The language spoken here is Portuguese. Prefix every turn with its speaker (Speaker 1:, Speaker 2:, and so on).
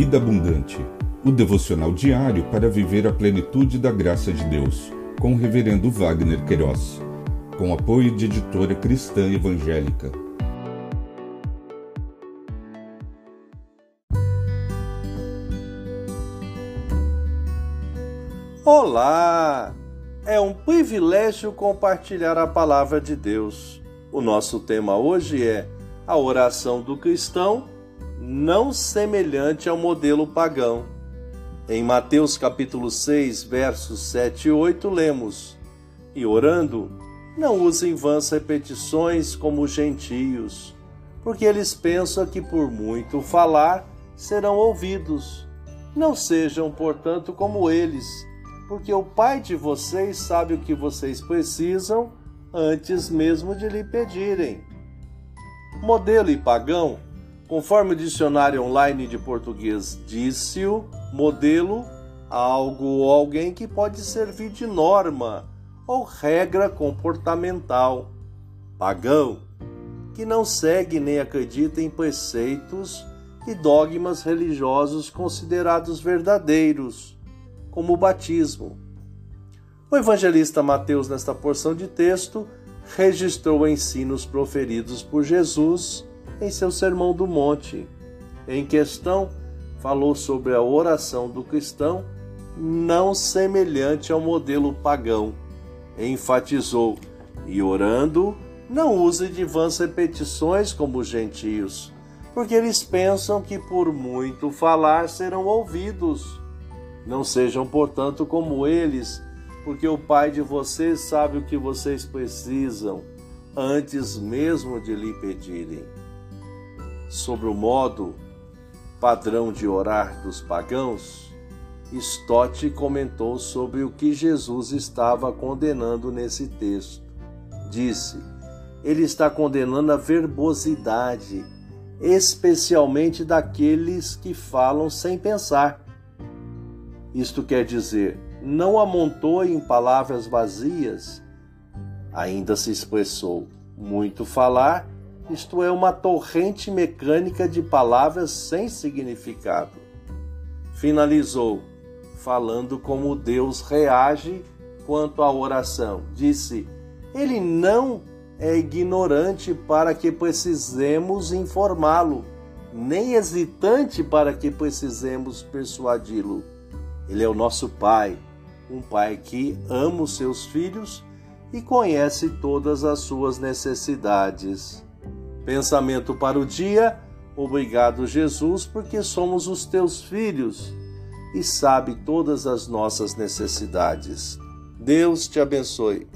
Speaker 1: Vida Abundante, o devocional diário para viver a plenitude da graça de Deus, com o Reverendo Wagner Queiroz, com apoio de editora cristã evangélica.
Speaker 2: Olá! É um privilégio compartilhar a palavra de Deus. O nosso tema hoje é a oração do cristão não semelhante ao modelo pagão. Em Mateus capítulo 6, versos 7 e 8, lemos: E orando, não usem vãs repetições como os gentios, porque eles pensam que por muito falar serão ouvidos. Não sejam, portanto, como eles, porque o Pai de vocês sabe o que vocês precisam antes mesmo de lhe pedirem. Modelo e pagão Conforme o dicionário online de português disse-o, modelo, algo ou alguém que pode servir de norma ou regra comportamental. Pagão, que não segue nem acredita em preceitos e dogmas religiosos considerados verdadeiros, como o batismo. O evangelista Mateus, nesta porção de texto, registrou ensinos proferidos por Jesus em seu Sermão do Monte. Em questão, falou sobre a oração do cristão não semelhante ao modelo pagão. Enfatizou: e orando, não use de vãs repetições como os gentios, porque eles pensam que por muito falar serão ouvidos. Não sejam, portanto, como eles, porque o Pai de vocês sabe o que vocês precisam, antes mesmo de lhe pedirem sobre o modo padrão de orar dos pagãos, Stott comentou sobre o que Jesus estava condenando nesse texto. Disse: ele está condenando a verbosidade, especialmente daqueles que falam sem pensar. Isto quer dizer, não amontoe em palavras vazias, ainda se expressou muito falar isto é, uma torrente mecânica de palavras sem significado. Finalizou, falando como Deus reage quanto à oração. Disse: Ele não é ignorante para que precisemos informá-lo, nem hesitante para que precisemos persuadi-lo. Ele é o nosso Pai, um Pai que ama os seus filhos e conhece todas as suas necessidades. Pensamento para o dia. Obrigado, Jesus, porque somos os teus filhos e sabe todas as nossas necessidades. Deus te abençoe.